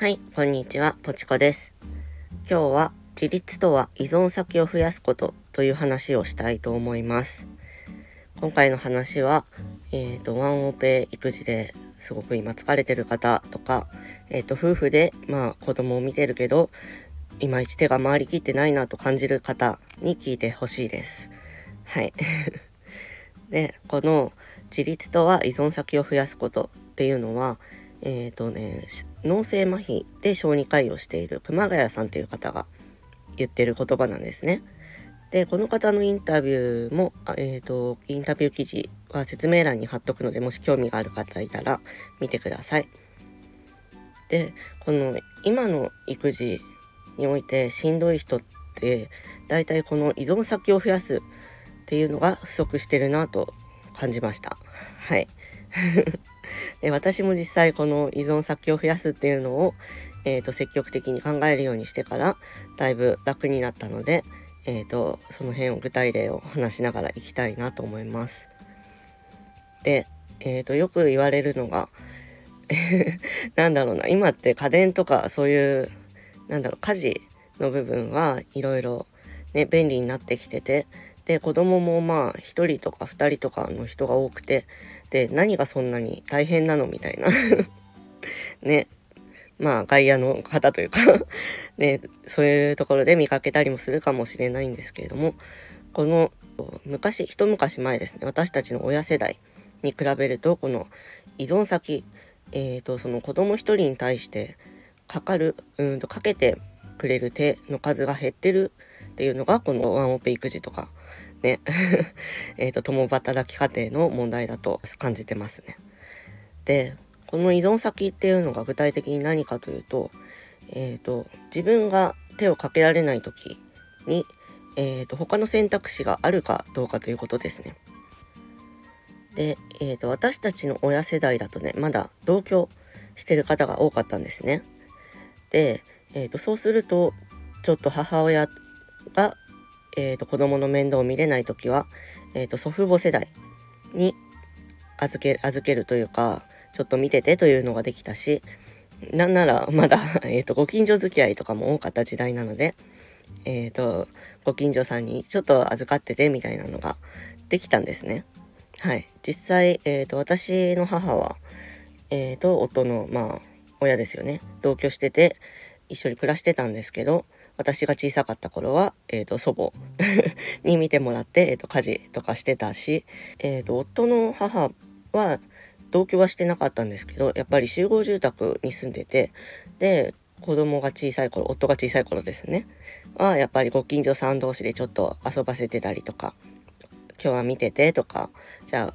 はい、こんにちは、ぽちこです。今日は自立とは依存先を増やすことという話をしたいと思います。今回の話は、えっ、ー、と、ワンオペ育児ですごく今疲れてる方とか、えっ、ー、と、夫婦で、まあ、子供を見てるけど、いまいち手が回りきってないなと感じる方に聞いてほしいです。はい。で、この自立とは依存先を増やすことっていうのは、えっ、ー、とね、脳性麻痺で小児科医をしている熊谷さんという方が言ってる言葉なんですね。で、この方のインタビューも、え、ー、と、インタビュー記事は説明欄に貼っとくので、もし興味がある方いたら見てください。で、この今の育児においてしんどい人って、大体この依存先を増やすっていうのが不足してるなと感じました。はい。で私も実際この依存先を増やすっていうのを、えーと、積極的に考えるようにしてからだいぶ楽になったので、えーと、その辺を具体例を話しながらいきたいなと思います。で、えーと、よく言われるのが なんだろうな今って家電とかそういうなんだろう家事の部分はいろいろね便利になってきててで子供もまあ1人とか2人とかの人が多くてで何がそんなに大変なの？みたいな。ね。まあ外野の方というか。ね。そういうところで見かけたりもするかもしれないんですけれども。この昔一昔前ですね。私たちの親世代に比べるとこの依存先えーと、その子供一人に対してかかるうんとかけてくれる手の数が減ってるっていうのがこのワンオペ育児とかね えっと共働き家庭の問題だと感じてますね。でこの依存先っていうのが具体的に何かというと,、えーと、自分が手をかけられない時に、えーと、他の選択肢があるかどうかということですね。で、えーと、私たちの親世代だとねまだ同居してる方が多かったんですね。で、えー、とそうするとちょっと母親が、えー、と子供の面倒を見れない時は、えー、と祖父母世代に預け預けるというかちょっと見ててというのができたしなんならまだ えとご近所付き合いとかも多かった時代なので、えーと、ご近所さんにちょっと預かっててみたいなのができたんですね。はい、実際、えーと、私の母は、えーと夫のまあ親ですよね同居してて一緒に暮らしてたんですけど私が小さかった頃は、えーと、祖母 に見てもらって、えーと、家事とかしてたし、えーと、夫の母は同居はしてなかったんですけどやっぱり集合住宅に住んでてで子供が小さい頃夫が小さい頃ですねはやっぱりご近所さん同士でちょっと遊ばせてたりとか今日は見ててとかじゃあ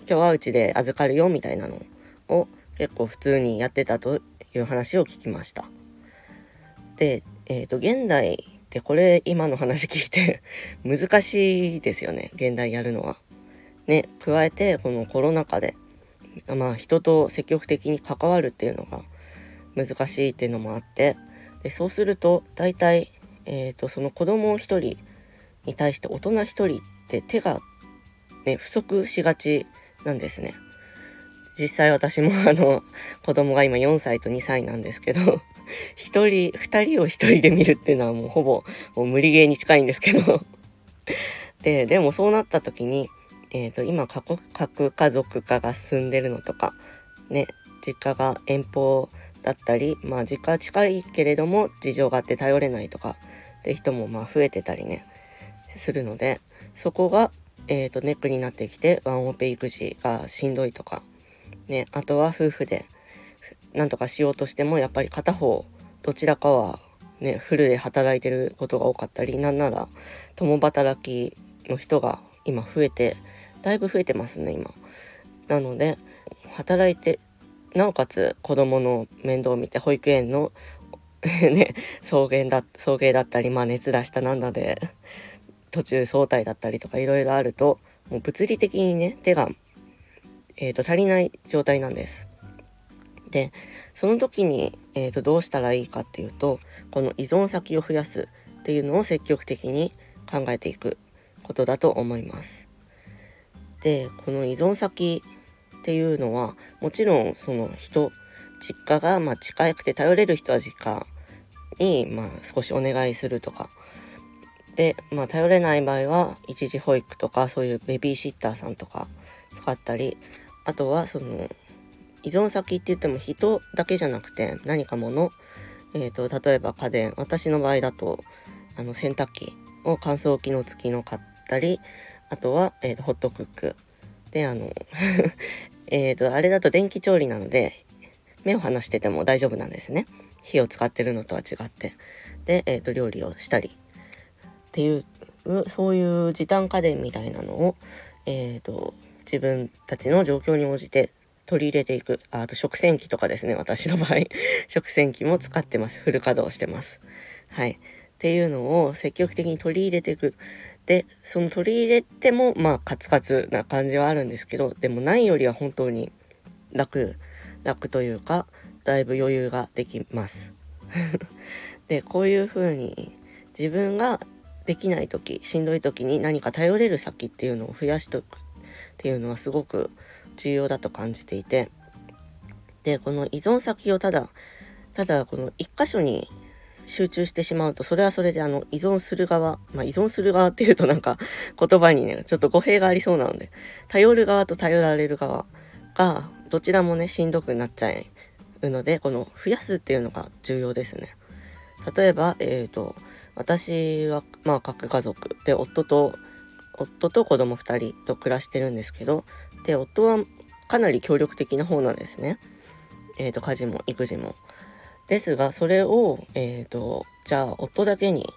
今日はうちで預かるよみたいなのを結構普通にやってたという話を聞きました。でえっ、ー、と、現代ってこれ今の話聞いて 難しいですよね。現代やるのは。ね、加えてこのコロナ禍で、まあ人と積極的に関わるっていうのが難しいっていうのもあって、でそうすると大体、えっ、ー、と、その子供一人に対して大人一人って手がね、不足しがちなんですね。実際私もあの子供が今4歳と2歳なんですけど一人、二人を一人で見るっていうのはもうほぼもう無理ゲーに近いんですけど。で、でもそうなった時に、えっ、ー、と、今核、核家族化が進んでるのとか、ね、実家が遠方だったり、まあ実家は近いけれども事情があって頼れないとかって人もまあ増えてたりね、するので、そこが、えっ、ー、と、ネックになってきて、ワンオペ育児がしんどいとか、ね、あとは夫婦でなんとかしようとしてもやっぱり片方どちらかはねフルで働いてることが多かったりなんなら共働きの人が今増えてだいぶ増えてますね今。なので働いてなおかつ子供の面倒を見て保育園の ね送迎だ送迎だったりまあ熱出したなんだで途中早退だったりとかいろいろあるともう物理的にね手が、えーと足りない状態なんです。でその時に、えーと、どうしたらいいかっていうとこの依存先を増やすっていうのを積極的に考えていくことだと思います。でこの依存先っていうのはもちろんその人実家がまあ近くて頼れる人は実家にまあ少しお願いするとかで、まあ、頼れない場合は一時保育とかそういうベビーシッターさんとか使ったりあとはその依存先って言っても人だけじゃなくて何か物、えーと、例えば家電私の場合だとあの洗濯機を乾燥機能付きの買ったりあとは、えーと、ホットクック。であの えとあれだと電気調理なので目を離してても大丈夫なんですね。火を使ってるのとは違って。で、えーと料理をしたり。っていうそういう時短家電みたいなのを、えーと、自分たちの状況に応じて取り入れていく。あと食洗機とかですね。私の場合。食洗機も使ってます。フル稼働してます。はい。っていうのを積極的に取り入れていく。でその取り入れてもまあカツカツな感じはあるんですけどでもないよりは本当に楽楽というかだいぶ余裕ができます。でこういう風に自分ができない時しんどい時に何か頼れる先っていうのを増やしておくっていうのはすごく重要だと感じていてでこの依存先をただただこの一箇所に集中してしまうとそれはそれであの依存する側まあ依存する側っていうとなんか言葉にねちょっと語弊がありそうなので頼る側と頼られる側がどちらもねしんどくなっちゃうのでこの増やすっていうのが重要ですね。例えばえっ、ー、と私はまあ核家族で夫と夫と子供2人と暮らしてるんですけどで夫はかなり協力的な方なんですね。えーと、家事も育児も。ですがそれを、えーと、じゃあ夫だけに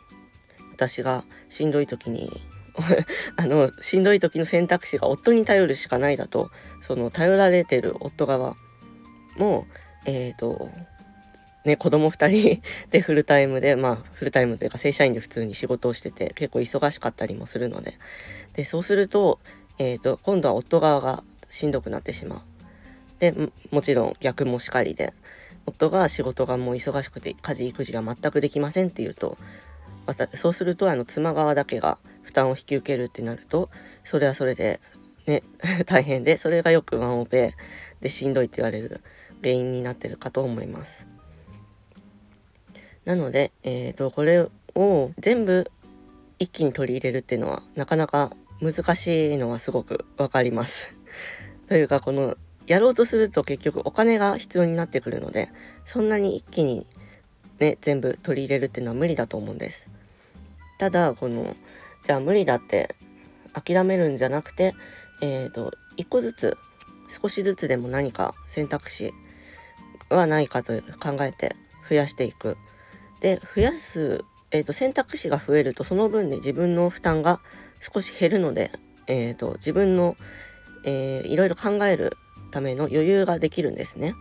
私がしんどい時に あのしんどい時の選択肢が夫に頼るしかないだとその頼られてる夫側もえっ、ー、とね、子供2人 でフルタイムで、まあ、フルタイムというか正社員で普通に仕事をしてて、結構忙しかったりもするので。で、そうすると、えっ、ー、と、今度は夫側がしんどくなってしまう。で、もちろん逆もしかりで、夫が仕事がもう忙しくて家事育児が全くできませんっていうと、まそうするとあの妻側だけが負担を引き受けるってなるとそれはそれでね 大変でそれがよくワンオペでしんどいって言われる原因になってるかと思います。なので、えーと、これを全部一気に取り入れるっていうのはなかなか難しいのはすごくわかります。というかこのやろうとすると結局お金が必要になってくるのでそんなに一気にね全部取り入れるっていうのは無理だと思うんです。ただこのじゃあ無理だって諦めるんじゃなくてえっ、ー、と一個ずつ少しずつでも何か選択肢はないかと考えて増やしていくで増やす、えーと、選択肢が増えるとその分で自分の負担が少し減るので、えーと、自分の、えー、いろいろ考えるための余裕ができるんですね。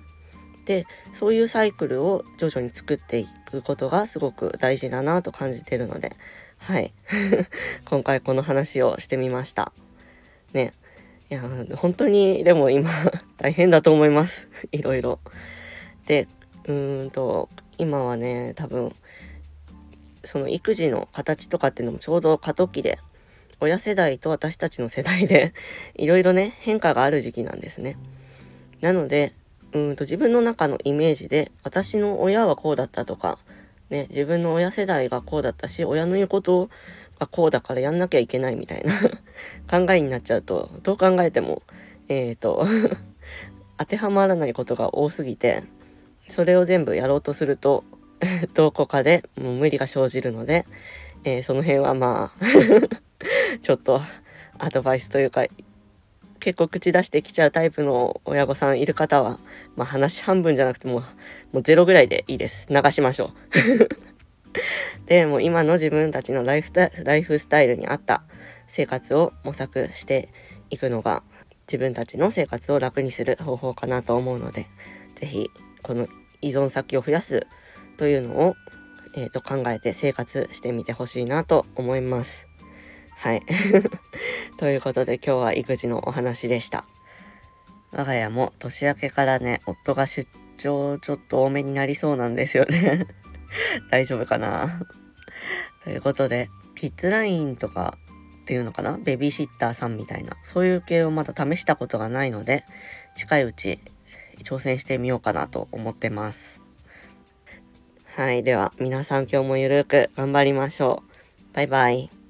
でそういうサイクルを徐々に作っていくことがすごく大事だなと感じてるのではい。今回この話をしてみました。ね。いや本当にでも今大変だと思います。いろいろ。でうーんと今はね多分その育児の形とかっていうのもちょうど過渡期で親世代と私たちの世代で いろいろね変化がある時期なんですね。なのでうんと自分の中のイメージで私の親はこうだったとか、ね、自分の親世代がこうだったし親の言うことがこうだからやんなきゃいけないみたいな 考えになっちゃうとどう考えてもえっ、ー、と当てはまらないことが多すぎてそれを全部やろうとすると どこかでもう無理が生じるので、えー、その辺はまあ ちょっとアドバイスというか結構口出してきちゃうタイプの親御さんいる方は、まあ、話半分じゃなくてももうゼロぐらいでいいです。流しましょう。でも今の自分たちのライフライフスタイルに合った生活を模索していくのが自分たちの生活を楽にする方法かなと思うので是非この依存先を増やすというのを、えー、と考えて生活してみてほしいなと思います。はい。ということで今日は育児のお話でした。我が家も年明けからね、夫が出張ちょっと多めになりそうなんですよね。大丈夫かな？ということで、キッズラインとかっていうのかな？ベビーシッターさんみたいな、そういう系をまだ試したことがないので、近いうち挑戦してみようかなと思ってます。はい。では、皆さん今日もゆるく頑張りましょう。バイバイ。